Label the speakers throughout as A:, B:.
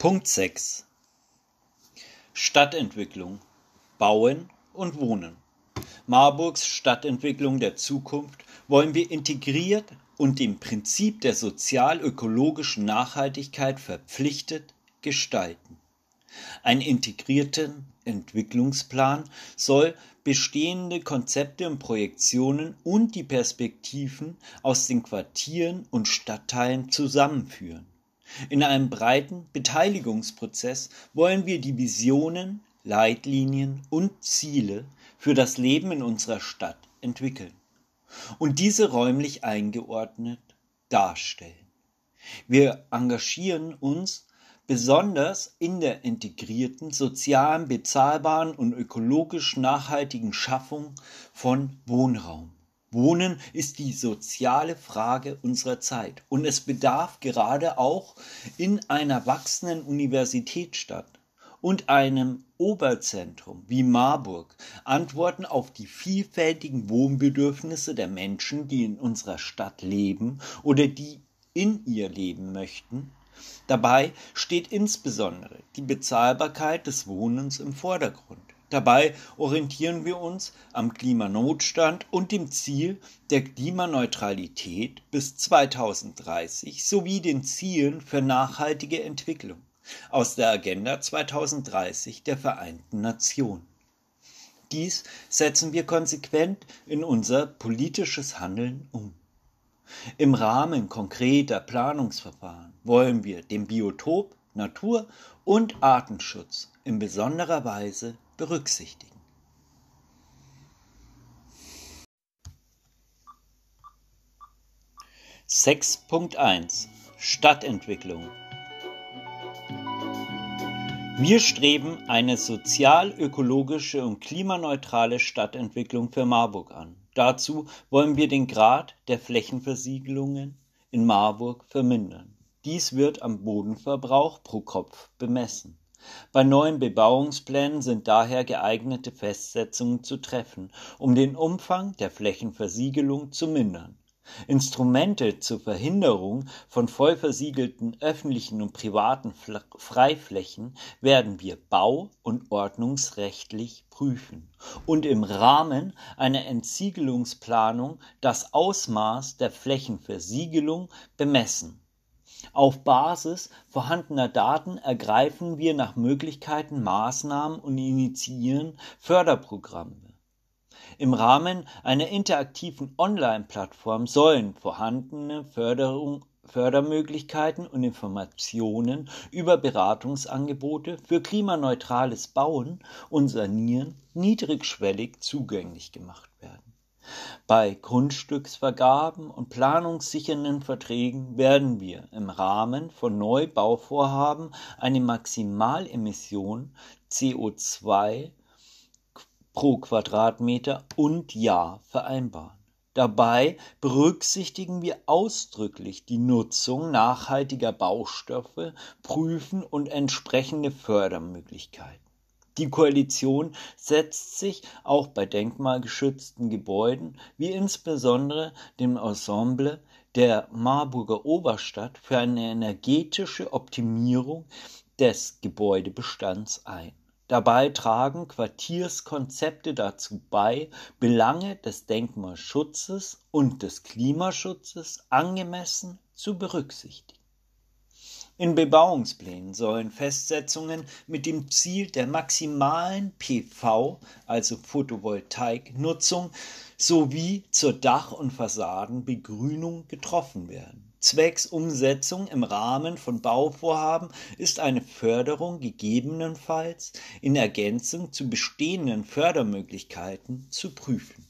A: Punkt 6 Stadtentwicklung Bauen und Wohnen. Marburgs Stadtentwicklung der Zukunft wollen wir integriert und dem Prinzip der sozial-ökologischen Nachhaltigkeit verpflichtet gestalten. Ein integrierter Entwicklungsplan soll bestehende Konzepte und Projektionen und die Perspektiven aus den Quartieren und Stadtteilen zusammenführen. In einem breiten Beteiligungsprozess wollen wir die Visionen, Leitlinien und Ziele für das Leben in unserer Stadt entwickeln und diese räumlich eingeordnet darstellen. Wir engagieren uns besonders in der integrierten, sozialen, bezahlbaren und ökologisch nachhaltigen Schaffung von Wohnraum. Wohnen ist die soziale Frage unserer Zeit und es bedarf gerade auch in einer wachsenden Universitätsstadt und einem Oberzentrum wie Marburg Antworten auf die vielfältigen Wohnbedürfnisse der Menschen, die in unserer Stadt leben oder die in ihr leben möchten, Dabei steht insbesondere die Bezahlbarkeit des Wohnens im Vordergrund. Dabei orientieren wir uns am Klimanotstand und dem Ziel der Klimaneutralität bis 2030 sowie den Zielen für nachhaltige Entwicklung aus der Agenda 2030 der Vereinten Nationen. Dies setzen wir konsequent in unser politisches Handeln um. Im Rahmen konkreter Planungsverfahren wollen wir den Biotop, Natur und Artenschutz in besonderer Weise berücksichtigen. Sechs Punkt eins Stadtentwicklung wir streben eine sozial-ökologische und klimaneutrale Stadtentwicklung für Marburg an. Dazu wollen wir den Grad der Flächenversiegelungen in Marburg vermindern. Dies wird am Bodenverbrauch pro Kopf bemessen. Bei neuen Bebauungsplänen sind daher geeignete Festsetzungen zu treffen, um den Umfang der Flächenversiegelung zu mindern. Instrumente zur Verhinderung von vollversiegelten öffentlichen und privaten Freiflächen werden wir bau- und ordnungsrechtlich prüfen und im Rahmen einer Entsiegelungsplanung das Ausmaß der Flächenversiegelung bemessen. Auf Basis vorhandener Daten ergreifen wir nach Möglichkeiten Maßnahmen und initiieren Förderprogramme. Im Rahmen einer interaktiven Online-Plattform sollen vorhandene Förderung, Fördermöglichkeiten und Informationen über Beratungsangebote für klimaneutrales Bauen und Sanieren niedrigschwellig zugänglich gemacht werden. Bei Grundstücksvergaben und planungssichernden Verträgen werden wir im Rahmen von Neubauvorhaben eine Maximalemission CO2 pro Quadratmeter und Jahr vereinbaren. Dabei berücksichtigen wir ausdrücklich die Nutzung nachhaltiger Baustoffe, prüfen und entsprechende Fördermöglichkeiten. Die Koalition setzt sich auch bei denkmalgeschützten Gebäuden wie insbesondere dem Ensemble der Marburger Oberstadt für eine energetische Optimierung des Gebäudebestands ein. Dabei tragen Quartierskonzepte dazu bei, Belange des Denkmalschutzes und des Klimaschutzes angemessen zu berücksichtigen. In Bebauungsplänen sollen Festsetzungen mit dem Ziel der maximalen PV, also Photovoltaiknutzung, sowie zur Dach- und Fassadenbegrünung getroffen werden. Zwecks Umsetzung im Rahmen von Bauvorhaben ist eine Förderung gegebenenfalls in Ergänzung zu bestehenden Fördermöglichkeiten zu prüfen.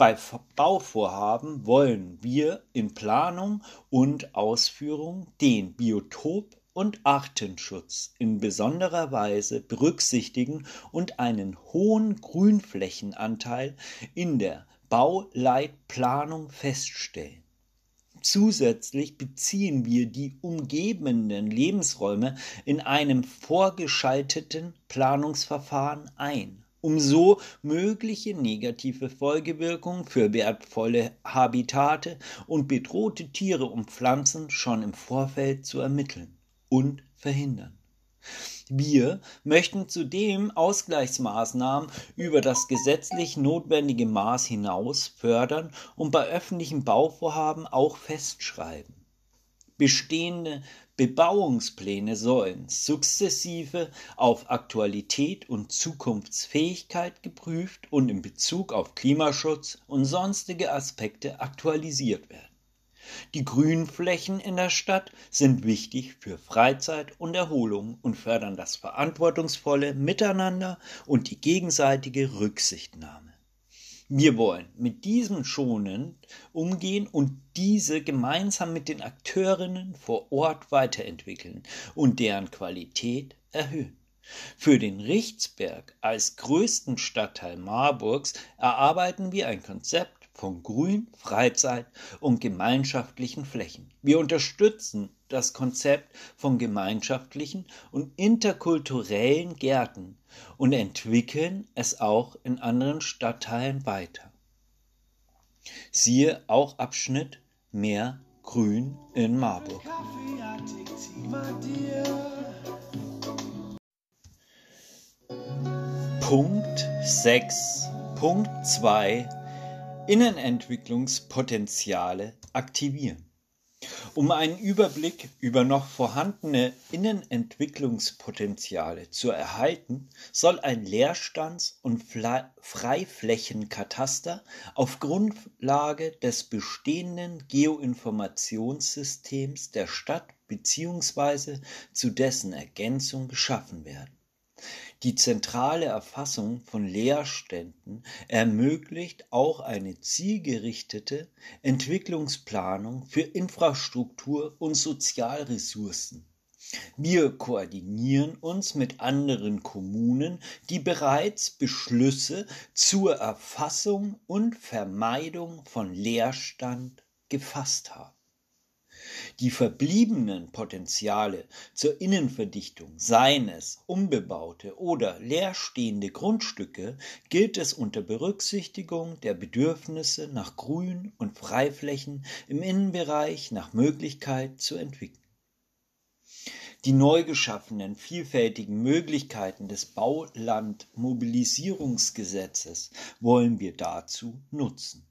A: Bei Bauvorhaben wollen wir in Planung und Ausführung den Biotop und Artenschutz in besonderer Weise berücksichtigen und einen hohen Grünflächenanteil in der Bauleitplanung feststellen. Zusätzlich beziehen wir die umgebenden Lebensräume in einem vorgeschalteten Planungsverfahren ein, um so mögliche negative Folgewirkungen für wertvolle Habitate und bedrohte Tiere und Pflanzen schon im Vorfeld zu ermitteln. und verhindern. Wir möchten zudem Ausgleichsmaßnahmen über das gesetzlich notwendige Maß hinaus fördern und bei öffentlichen Bauvorhaben auch festschreiben. Bestehende Bebauungspläne sollen sukzessive auf Aktualität und Zukunftsfähigkeit geprüft und in Bezug auf Klimaschutz und sonstige Aspekte aktualisiert werden. Die Grünflächen in der Stadt sind wichtig für Freizeit und Erholung und fördern das verantwortungsvolle Miteinander und die gegenseitige Rücksichtnahme. Wir wollen mit diesem schonend umgehen und diese gemeinsam mit den Akteurinnen vor Ort weiterentwickeln und deren Qualität erhöhen. Für den Richtsberg als größten Stadtteil Marburgs erarbeiten wir ein Konzept von Grün, Freizeit und gemeinschaftlichen Flächen. Wir unterstützen das Konzept von gemeinschaftlichen und interkulturellen Gärten und entwickeln es auch in anderen Stadtteilen weiter. Siehe auch Abschnitt Mehr Grün in Marburg. Punkt 6.2 Innenentwicklungspotenziale aktivieren. Um einen Überblick über noch vorhandene Innenentwicklungspotenziale zu erhalten, soll ein Leerstands- und Freiflächenkataster auf Grundlage des bestehenden Geoinformationssystems der Stadt bzw. zu dessen Ergänzung geschaffen werden. Die zentrale Erfassung von Leerständen ermöglicht auch eine zielgerichtete Entwicklungsplanung für Infrastruktur und Sozialressourcen. Wir koordinieren uns mit anderen Kommunen, die bereits Beschlüsse zur Erfassung und Vermeidung von Leerstand gefasst haben. Die verbliebenen Potenziale zur Innenverdichtung, seien es unbebaute oder leerstehende Grundstücke, gilt es unter Berücksichtigung der Bedürfnisse nach Grün und Freiflächen im Innenbereich nach Möglichkeit zu entwickeln. Die neu geschaffenen vielfältigen Möglichkeiten des Baulandmobilisierungsgesetzes wollen wir dazu nutzen.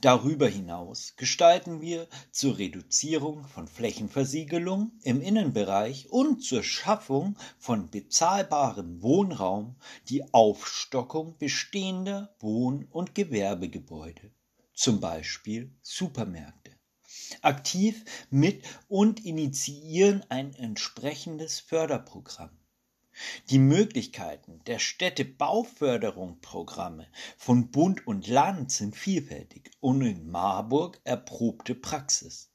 A: Darüber hinaus gestalten wir zur Reduzierung von Flächenversiegelung im Innenbereich und zur Schaffung von bezahlbarem Wohnraum die Aufstockung bestehender Wohn- und Gewerbegebäude, zum Beispiel Supermärkte. Aktiv mit und initiieren ein entsprechendes Förderprogramm. Die Möglichkeiten der Städtebauförderungsprogramme von Bund und Land sind vielfältig und in Marburg erprobte Praxis.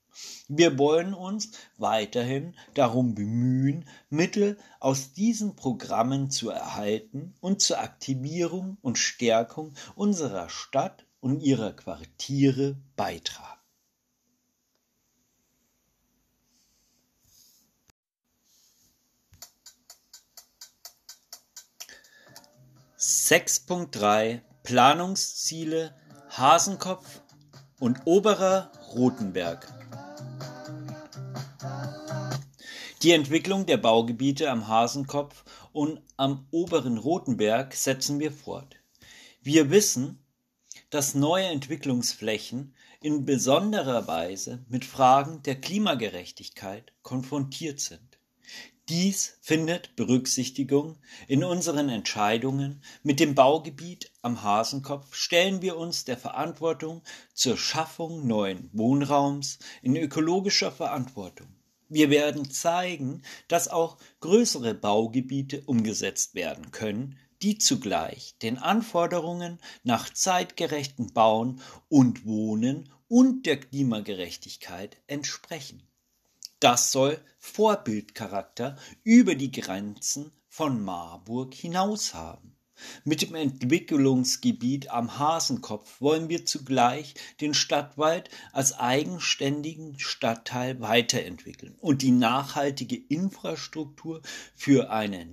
A: Wir wollen uns weiterhin darum bemühen, Mittel aus diesen Programmen zu erhalten und zur Aktivierung und Stärkung unserer Stadt und ihrer Quartiere beitragen. 6.3 Planungsziele Hasenkopf und Oberer Rotenberg. Die Entwicklung der Baugebiete am Hasenkopf und am oberen Rotenberg setzen wir fort. Wir wissen, dass neue Entwicklungsflächen in besonderer Weise mit Fragen der Klimagerechtigkeit konfrontiert sind. Dies findet Berücksichtigung in unseren Entscheidungen. Mit dem Baugebiet am Hasenkopf stellen wir uns der Verantwortung zur Schaffung neuen Wohnraums in ökologischer Verantwortung. Wir werden zeigen, dass auch größere Baugebiete umgesetzt werden können, die zugleich den Anforderungen nach zeitgerechtem Bauen und Wohnen und der Klimagerechtigkeit entsprechen. Das soll Vorbildcharakter über die Grenzen von Marburg hinaus haben. Mit dem Entwicklungsgebiet am Hasenkopf wollen wir zugleich den Stadtwald als eigenständigen Stadtteil weiterentwickeln und die nachhaltige Infrastruktur für eine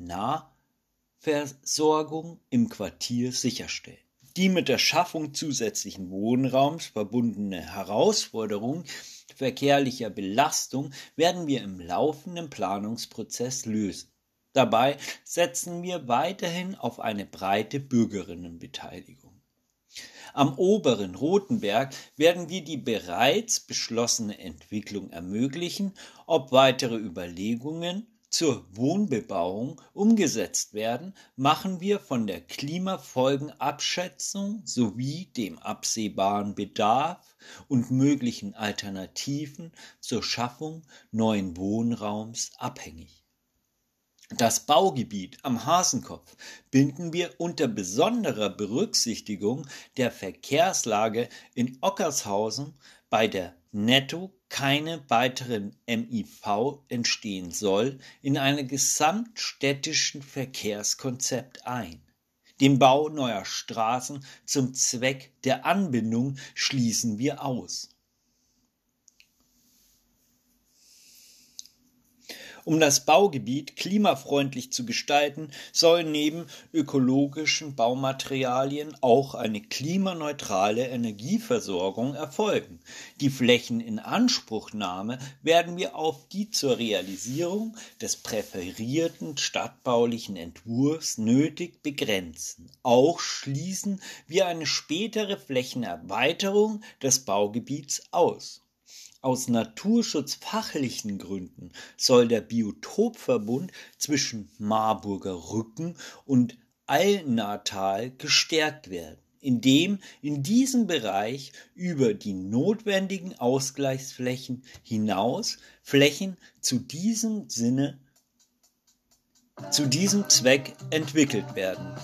A: Nahversorgung im Quartier sicherstellen. Die mit der Schaffung zusätzlichen Wohnraums verbundene Herausforderung verkehrlicher Belastung werden wir im laufenden Planungsprozess lösen. Dabei setzen wir weiterhin auf eine breite Bürgerinnenbeteiligung. Am oberen Rotenberg werden wir die bereits beschlossene Entwicklung ermöglichen, ob weitere Überlegungen zur Wohnbebauung umgesetzt werden, machen wir von der Klimafolgenabschätzung sowie dem absehbaren Bedarf und möglichen Alternativen zur Schaffung neuen Wohnraums abhängig. Das Baugebiet am Hasenkopf binden wir unter besonderer Berücksichtigung der Verkehrslage in Ockershausen bei der netto keine weiteren MIV entstehen soll, in einem gesamtstädtischen Verkehrskonzept ein. Den Bau neuer Straßen zum Zweck der Anbindung schließen wir aus. Um das Baugebiet klimafreundlich zu gestalten, soll neben ökologischen Baumaterialien auch eine klimaneutrale Energieversorgung erfolgen. Die Flächeninanspruchnahme werden wir auf die zur Realisierung des präferierten stadtbaulichen Entwurfs nötig begrenzen. Auch schließen wir eine spätere Flächenerweiterung des Baugebiets aus. Aus naturschutzfachlichen Gründen soll der Biotopverbund zwischen Marburger Rücken und Alnatal gestärkt werden, indem in diesem Bereich über die notwendigen Ausgleichsflächen hinaus Flächen zu diesem Sinne zu diesem Zweck entwickelt werden.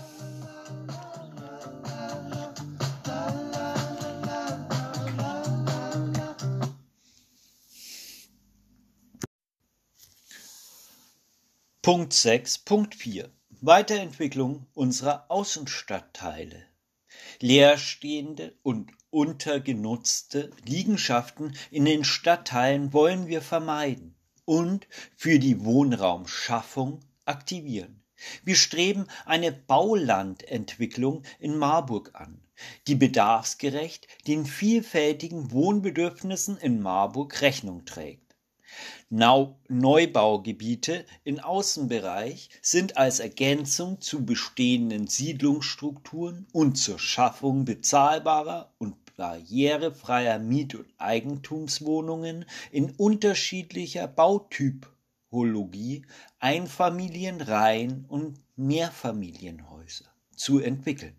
A: Punkt 6.4 Weiterentwicklung unserer Außenstadtteile. Leerstehende und untergenutzte Liegenschaften in den Stadtteilen wollen wir vermeiden und für die Wohnraumschaffung aktivieren. Wir streben eine Baulandentwicklung in Marburg an, die bedarfsgerecht den vielfältigen Wohnbedürfnissen in Marburg Rechnung trägt. Neubaugebiete im Außenbereich sind als Ergänzung zu bestehenden Siedlungsstrukturen und zur Schaffung bezahlbarer und barrierefreier Miet- und Eigentumswohnungen in unterschiedlicher Bautypologie, Einfamilienreihen und Mehrfamilienhäuser zu entwickeln.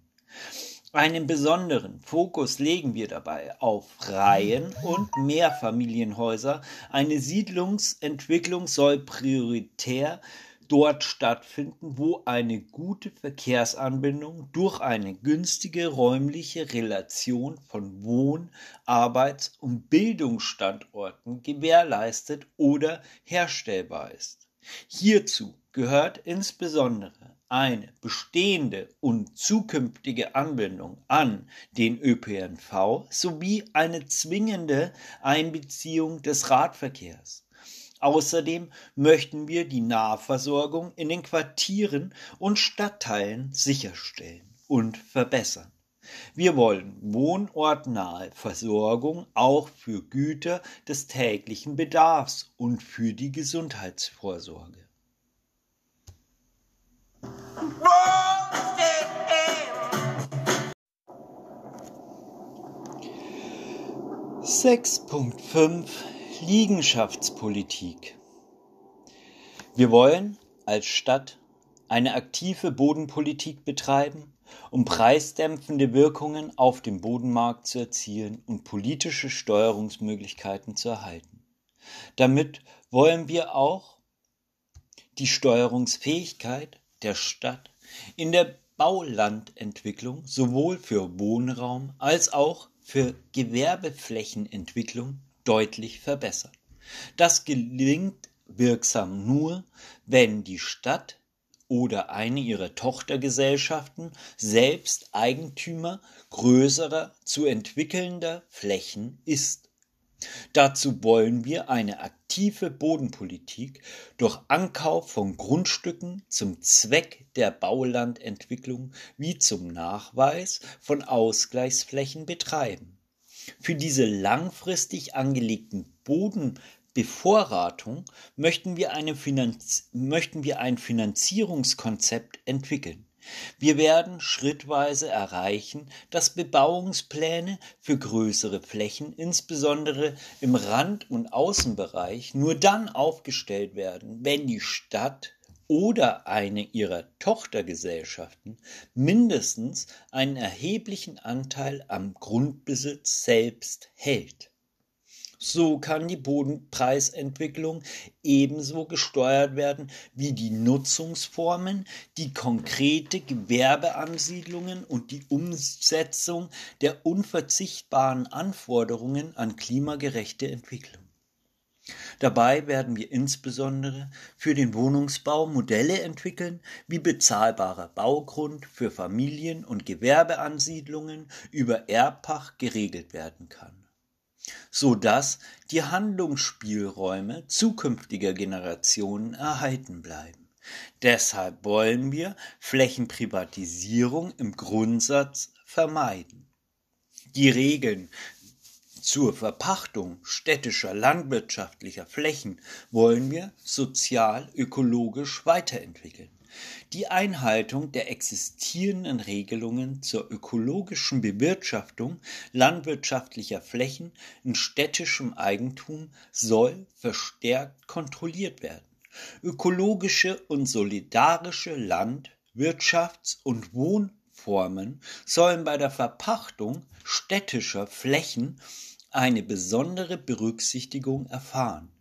A: Einen besonderen Fokus legen wir dabei auf Reihen- und Mehrfamilienhäuser. Eine Siedlungsentwicklung soll prioritär dort stattfinden, wo eine gute Verkehrsanbindung durch eine günstige räumliche Relation von Wohn-, Arbeits- und Bildungsstandorten gewährleistet oder herstellbar ist. Hierzu gehört insbesondere eine bestehende und zukünftige Anbindung an den ÖPNV sowie eine zwingende Einbeziehung des Radverkehrs. Außerdem möchten wir die Nahversorgung in den Quartieren und Stadtteilen sicherstellen und verbessern. Wir wollen wohnortnahe Versorgung auch für Güter des täglichen Bedarfs und für die Gesundheitsvorsorge. 6.5 Liegenschaftspolitik Wir wollen als Stadt eine aktive Bodenpolitik betreiben, um preisdämpfende Wirkungen auf dem Bodenmarkt zu erzielen und politische Steuerungsmöglichkeiten zu erhalten. Damit wollen wir auch die Steuerungsfähigkeit der Stadt in der Baulandentwicklung sowohl für Wohnraum als auch für Gewerbeflächenentwicklung deutlich verbessern. Das gelingt wirksam nur, wenn die Stadt oder eine ihrer Tochtergesellschaften selbst Eigentümer größerer zu entwickelnder Flächen ist. Dazu wollen wir eine aktive Bodenpolitik durch Ankauf von Grundstücken zum Zweck der Baulandentwicklung wie zum Nachweis von Ausgleichsflächen betreiben. Für diese langfristig angelegten Bodenbevorratung möchten wir, Finanz möchten wir ein Finanzierungskonzept entwickeln. Wir werden schrittweise erreichen, dass Bebauungspläne für größere Flächen, insbesondere im Rand- und Außenbereich, nur dann aufgestellt werden, wenn die Stadt oder eine ihrer Tochtergesellschaften mindestens einen erheblichen Anteil am Grundbesitz selbst hält. So kann die Bodenpreisentwicklung ebenso gesteuert werden wie die Nutzungsformen, die konkrete Gewerbeansiedlungen und die Umsetzung der unverzichtbaren Anforderungen an klimagerechte Entwicklung. Dabei werden wir insbesondere für den Wohnungsbau Modelle entwickeln, wie bezahlbarer Baugrund für Familien- und Gewerbeansiedlungen über Erbpacht geregelt werden kann so dass die Handlungsspielräume zukünftiger Generationen erhalten bleiben. Deshalb wollen wir Flächenprivatisierung im Grundsatz vermeiden. Die Regeln zur Verpachtung städtischer landwirtschaftlicher Flächen wollen wir sozial-ökologisch weiterentwickeln. Die Einhaltung der existierenden Regelungen zur ökologischen Bewirtschaftung landwirtschaftlicher Flächen in städtischem Eigentum soll verstärkt kontrolliert werden. Ökologische und solidarische Land-, Wirtschafts- und Wohnformen sollen bei der Verpachtung städtischer Flächen eine besondere Berücksichtigung erfahren.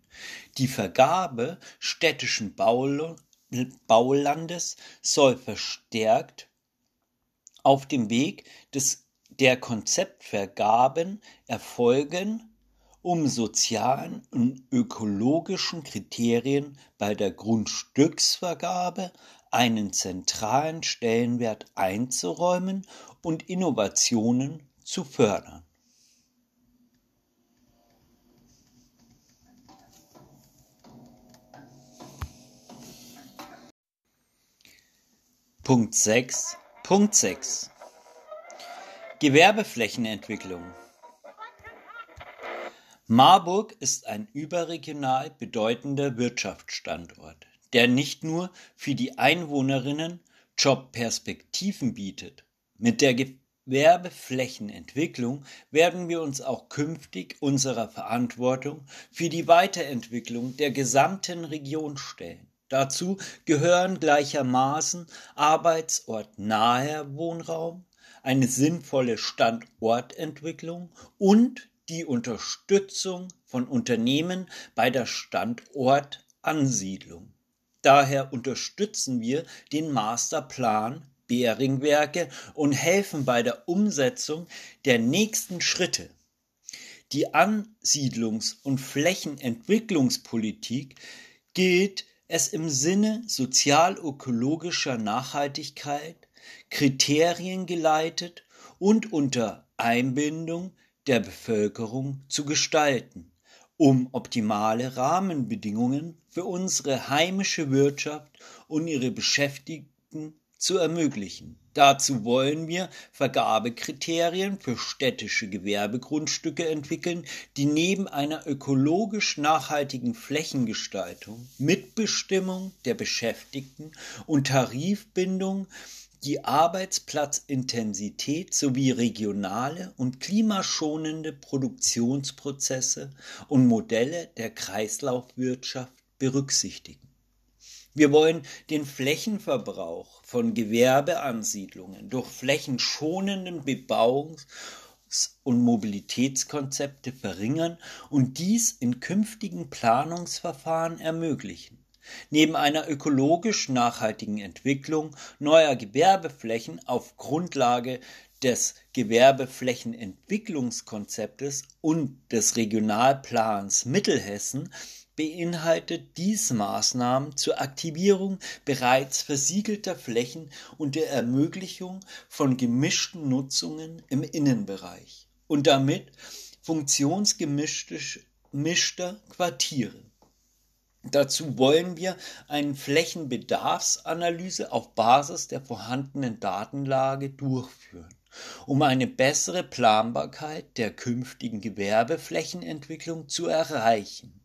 A: Die Vergabe städtischen Baulandes soll verstärkt auf dem Weg des, der Konzeptvergaben erfolgen, um sozialen und ökologischen Kriterien bei der Grundstücksvergabe einen zentralen Stellenwert einzuräumen und Innovationen zu fördern. Punkt 6. Punkt 6. Gewerbeflächenentwicklung. Marburg ist ein überregional bedeutender Wirtschaftsstandort, der nicht nur für die Einwohnerinnen Jobperspektiven bietet. Mit der Gewerbeflächenentwicklung werden wir uns auch künftig unserer Verantwortung für die Weiterentwicklung der gesamten Region stellen. Dazu gehören gleichermaßen arbeitsortnaher Wohnraum, eine sinnvolle Standortentwicklung und die Unterstützung von Unternehmen bei der Standortansiedlung. Daher unterstützen wir den Masterplan Beringwerke und helfen bei der Umsetzung der nächsten Schritte. Die Ansiedlungs- und Flächenentwicklungspolitik gilt es im Sinne sozial-ökologischer Nachhaltigkeit, Kriterien geleitet und unter Einbindung der Bevölkerung zu gestalten, um optimale Rahmenbedingungen für unsere heimische Wirtschaft und ihre Beschäftigten zu ermöglichen. Dazu wollen wir Vergabekriterien für städtische Gewerbegrundstücke entwickeln, die neben einer ökologisch nachhaltigen Flächengestaltung, Mitbestimmung der Beschäftigten und Tarifbindung die Arbeitsplatzintensität sowie regionale und klimaschonende Produktionsprozesse und Modelle der Kreislaufwirtschaft berücksichtigen. Wir wollen den Flächenverbrauch von Gewerbeansiedlungen durch flächenschonenden Bebauungs- und Mobilitätskonzepte verringern und dies in künftigen Planungsverfahren ermöglichen. Neben einer ökologisch nachhaltigen Entwicklung neuer Gewerbeflächen auf Grundlage des Gewerbeflächenentwicklungskonzeptes und des Regionalplans Mittelhessen beinhaltet dies Maßnahmen zur Aktivierung bereits versiegelter Flächen und der Ermöglichung von gemischten Nutzungen im Innenbereich und damit funktionsgemischter Quartiere. Dazu wollen wir eine Flächenbedarfsanalyse auf Basis der vorhandenen Datenlage durchführen, um eine bessere Planbarkeit der künftigen Gewerbeflächenentwicklung zu erreichen.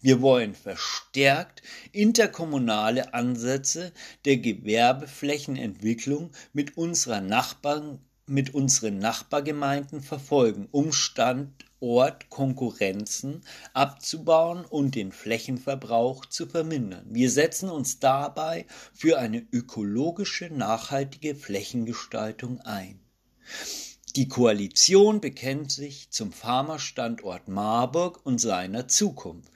A: Wir wollen verstärkt interkommunale Ansätze der Gewerbeflächenentwicklung mit, unserer Nachbarn, mit unseren Nachbargemeinden verfolgen, um Stand Ort Konkurrenzen abzubauen und den Flächenverbrauch zu vermindern. Wir setzen uns dabei für eine ökologische nachhaltige Flächengestaltung ein. Die Koalition bekennt sich zum Pharmastandort Marburg und seiner Zukunft.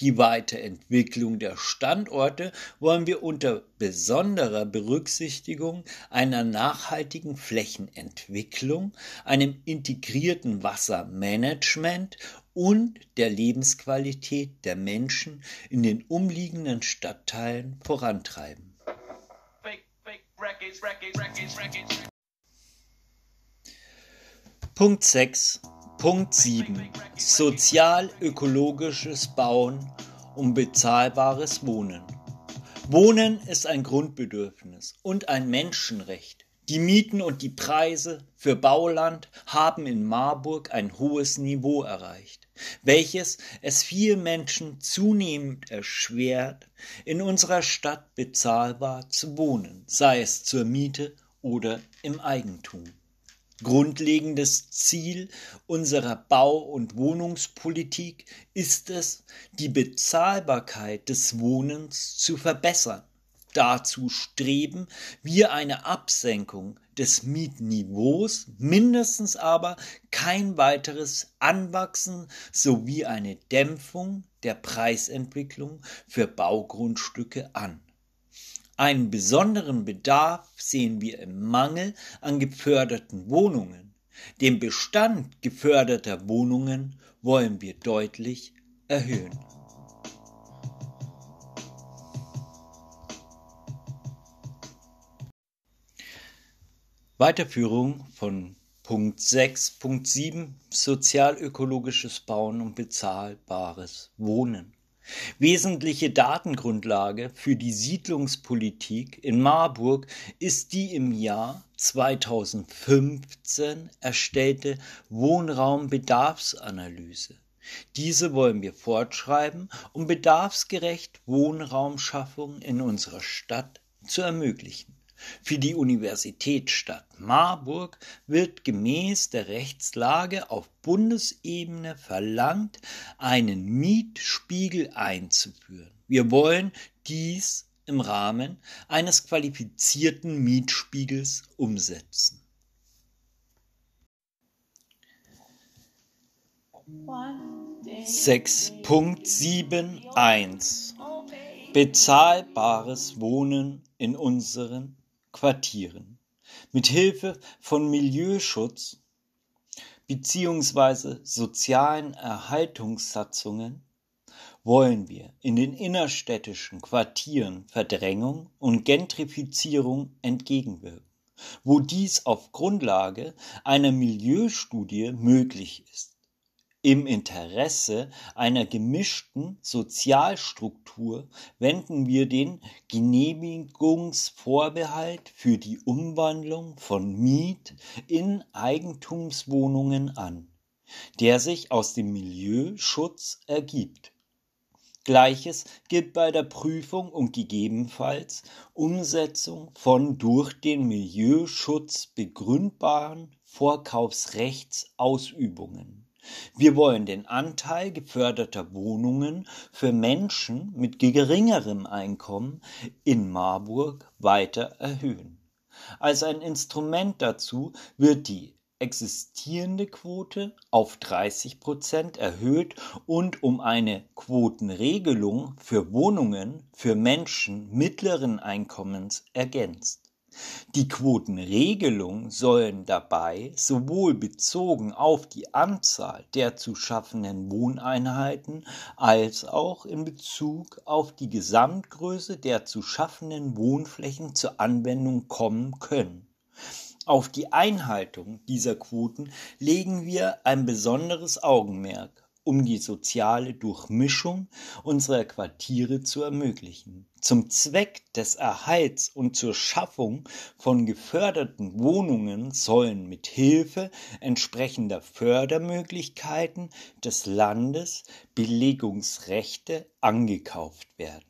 A: Die Weiterentwicklung der Standorte wollen wir unter besonderer Berücksichtigung einer nachhaltigen Flächenentwicklung, einem integrierten Wassermanagement und der Lebensqualität der Menschen in den umliegenden Stadtteilen vorantreiben. Punkt 6 Punkt 7. Sozial-ökologisches Bauen um bezahlbares Wohnen. Wohnen ist ein Grundbedürfnis und ein Menschenrecht. Die Mieten und die Preise für Bauland haben in Marburg ein hohes Niveau erreicht, welches es vielen Menschen zunehmend erschwert, in unserer Stadt bezahlbar zu wohnen, sei es zur Miete oder im Eigentum. Grundlegendes Ziel unserer Bau- und Wohnungspolitik ist es, die Bezahlbarkeit des Wohnens zu verbessern. Dazu streben wir eine Absenkung des Mietniveaus, mindestens aber kein weiteres Anwachsen sowie eine Dämpfung der Preisentwicklung für Baugrundstücke an. Einen besonderen Bedarf sehen wir im Mangel an geförderten Wohnungen. Den Bestand geförderter Wohnungen wollen wir deutlich erhöhen. Weiterführung von Punkt 6, Punkt 7 Sozialökologisches Bauen und bezahlbares Wohnen. Wesentliche Datengrundlage für die Siedlungspolitik in Marburg ist die im Jahr 2015 erstellte Wohnraumbedarfsanalyse. Diese wollen wir fortschreiben, um bedarfsgerecht Wohnraumschaffung in unserer Stadt zu ermöglichen. Für die Universitätsstadt Marburg wird gemäß der Rechtslage auf Bundesebene verlangt, einen Mietspiegel einzuführen. Wir wollen dies im Rahmen eines qualifizierten Mietspiegels umsetzen. Sechs Punkt sieben eins Bezahlbares Wohnen in unseren Quartieren. Mit Hilfe von Milieuschutz beziehungsweise sozialen Erhaltungssatzungen wollen wir in den innerstädtischen Quartieren Verdrängung und Gentrifizierung entgegenwirken, wo dies auf Grundlage einer Milieustudie möglich ist im Interesse einer gemischten Sozialstruktur wenden wir den Genehmigungsvorbehalt für die Umwandlung von Miet- in Eigentumswohnungen an, der sich aus dem Milieuschutz ergibt. Gleiches gilt bei der Prüfung und gegebenenfalls Umsetzung von durch den Milieuschutz begründbaren Vorkaufsrechtsausübungen. Wir wollen den Anteil geförderter Wohnungen für Menschen mit geringerem Einkommen in Marburg weiter erhöhen. Als ein Instrument dazu wird die existierende Quote auf 30 Prozent erhöht und um eine Quotenregelung für Wohnungen für Menschen mittleren Einkommens ergänzt. Die Quotenregelung sollen dabei sowohl bezogen auf die Anzahl der zu schaffenden Wohneinheiten als auch in Bezug auf die Gesamtgröße der zu schaffenden Wohnflächen zur Anwendung kommen können. Auf die Einhaltung dieser Quoten legen wir ein besonderes Augenmerk um die soziale Durchmischung unserer Quartiere zu ermöglichen. Zum Zweck des Erhalts und zur Schaffung von geförderten Wohnungen sollen mit Hilfe entsprechender Fördermöglichkeiten des Landes Belegungsrechte angekauft werden.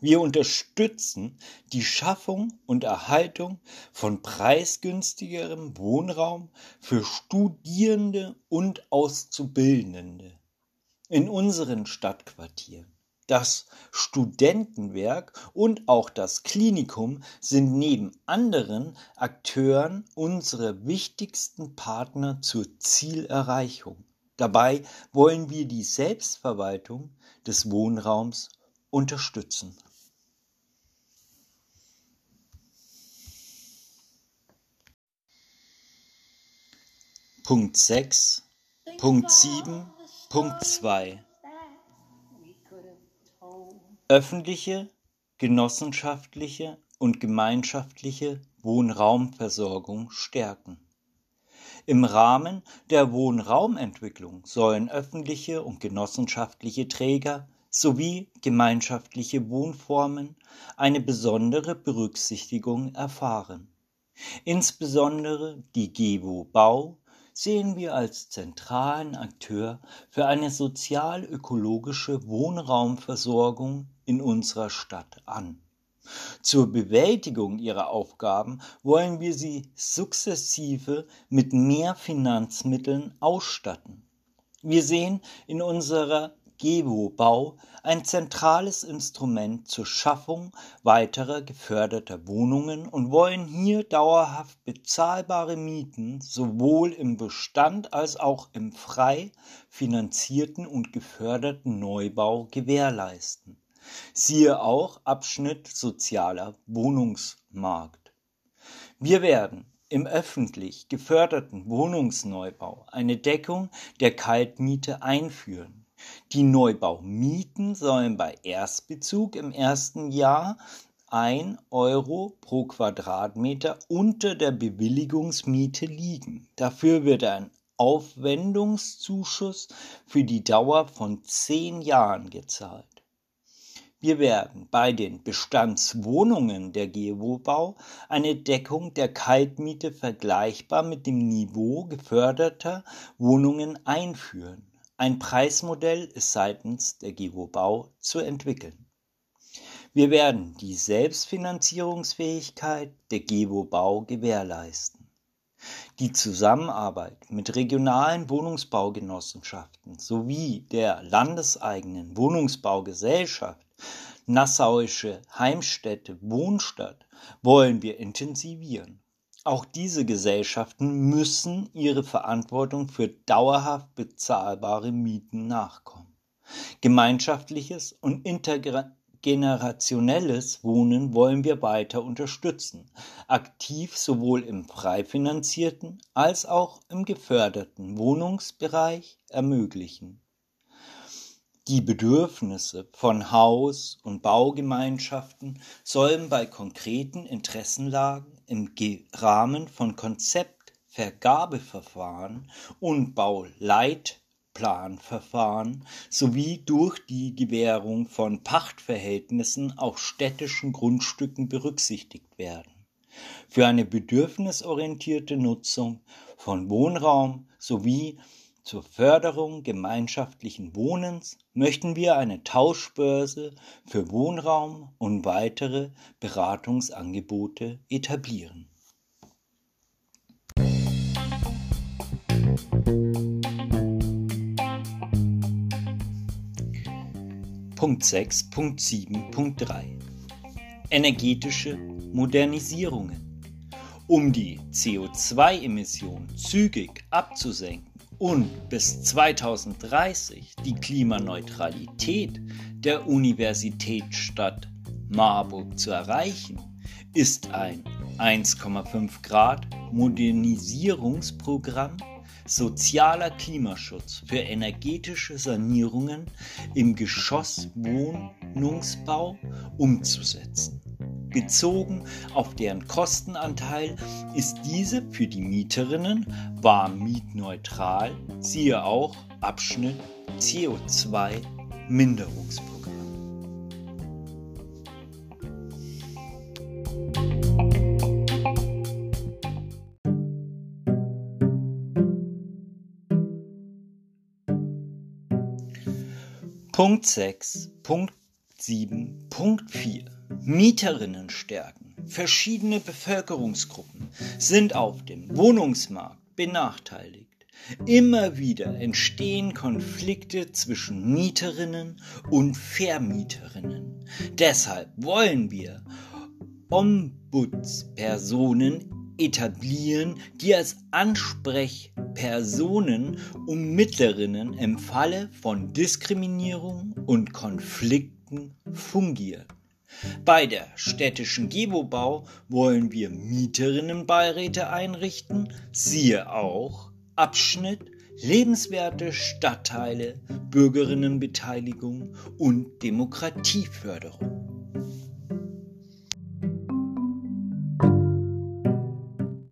A: Wir unterstützen die Schaffung und Erhaltung von preisgünstigerem Wohnraum für Studierende und Auszubildende in unseren Stadtquartieren. Das Studentenwerk und auch das Klinikum sind neben anderen Akteuren unsere wichtigsten Partner zur Zielerreichung. Dabei wollen wir die Selbstverwaltung des Wohnraums unterstützen. Punkt 6, Punkt 7, Punkt 2. Öffentliche, genossenschaftliche und gemeinschaftliche Wohnraumversorgung stärken. Im Rahmen der Wohnraumentwicklung sollen öffentliche und genossenschaftliche Träger sowie gemeinschaftliche Wohnformen eine besondere Berücksichtigung erfahren. Insbesondere die GEWO Bau sehen wir als zentralen Akteur für eine sozial-ökologische Wohnraumversorgung in unserer Stadt an. Zur Bewältigung ihrer Aufgaben wollen wir sie sukzessive mit mehr Finanzmitteln ausstatten. Wir sehen in unserer GEWO-Bau ein zentrales Instrument zur Schaffung weiterer geförderter Wohnungen und wollen hier dauerhaft bezahlbare Mieten sowohl im Bestand als auch im frei finanzierten und geförderten Neubau gewährleisten. Siehe auch Abschnitt sozialer Wohnungsmarkt. Wir werden im öffentlich geförderten Wohnungsneubau eine Deckung der Kaltmiete einführen. Die Neubaumieten sollen bei Erstbezug im ersten Jahr 1 Euro pro Quadratmeter unter der Bewilligungsmiete liegen. Dafür wird ein Aufwendungszuschuss für die Dauer von zehn Jahren gezahlt. Wir werden bei den Bestandswohnungen der GEWO-Bau eine Deckung der Kaltmiete vergleichbar mit dem Niveau geförderter Wohnungen einführen. Ein Preismodell ist seitens der GEWO Bau zu entwickeln. Wir werden die Selbstfinanzierungsfähigkeit der GEWO Bau gewährleisten. Die Zusammenarbeit mit regionalen Wohnungsbaugenossenschaften sowie der landeseigenen Wohnungsbaugesellschaft Nassauische Heimstätte Wohnstadt wollen wir intensivieren. Auch diese Gesellschaften müssen ihre Verantwortung für dauerhaft bezahlbare Mieten nachkommen. Gemeinschaftliches und intergenerationelles Wohnen wollen wir weiter unterstützen, aktiv sowohl im frei finanzierten als auch im geförderten Wohnungsbereich ermöglichen. Die Bedürfnisse von Haus- und Baugemeinschaften sollen bei konkreten Interessenlagen im Rahmen von Konzeptvergabeverfahren und Bauleitplanverfahren sowie durch die Gewährung von Pachtverhältnissen auf städtischen Grundstücken berücksichtigt werden. Für eine bedürfnisorientierte Nutzung von Wohnraum sowie zur Förderung gemeinschaftlichen Wohnens möchten wir eine Tauschbörse für Wohnraum und weitere Beratungsangebote etablieren. Punkt 6, Punkt 7, Punkt 3. Energetische Modernisierungen. Um die CO2-Emissionen zügig abzusenken, und bis 2030 die Klimaneutralität der Universitätsstadt Marburg zu erreichen, ist ein 1,5 Grad Modernisierungsprogramm sozialer Klimaschutz für energetische Sanierungen im Geschosswohnungsbau umzusetzen. Bezogen auf deren Kostenanteil ist diese für die Mieterinnen war mietneutral, siehe auch Abschnitt CO2 Minderungsprogramm. Punkt 6, Punkt 7, Punkt 4. Mieterinnen stärken. Verschiedene Bevölkerungsgruppen sind auf dem Wohnungsmarkt benachteiligt. Immer wieder entstehen Konflikte zwischen Mieterinnen und Vermieterinnen. Deshalb wollen wir Ombudspersonen etablieren, die als Ansprechpersonen um Mittlerinnen im Falle von Diskriminierung und Konflikten fungieren. Bei der städtischen Gebobau wollen wir Mieterinnenbeiräte einrichten, siehe auch Abschnitt lebenswerte Stadtteile, Bürgerinnenbeteiligung und Demokratieförderung.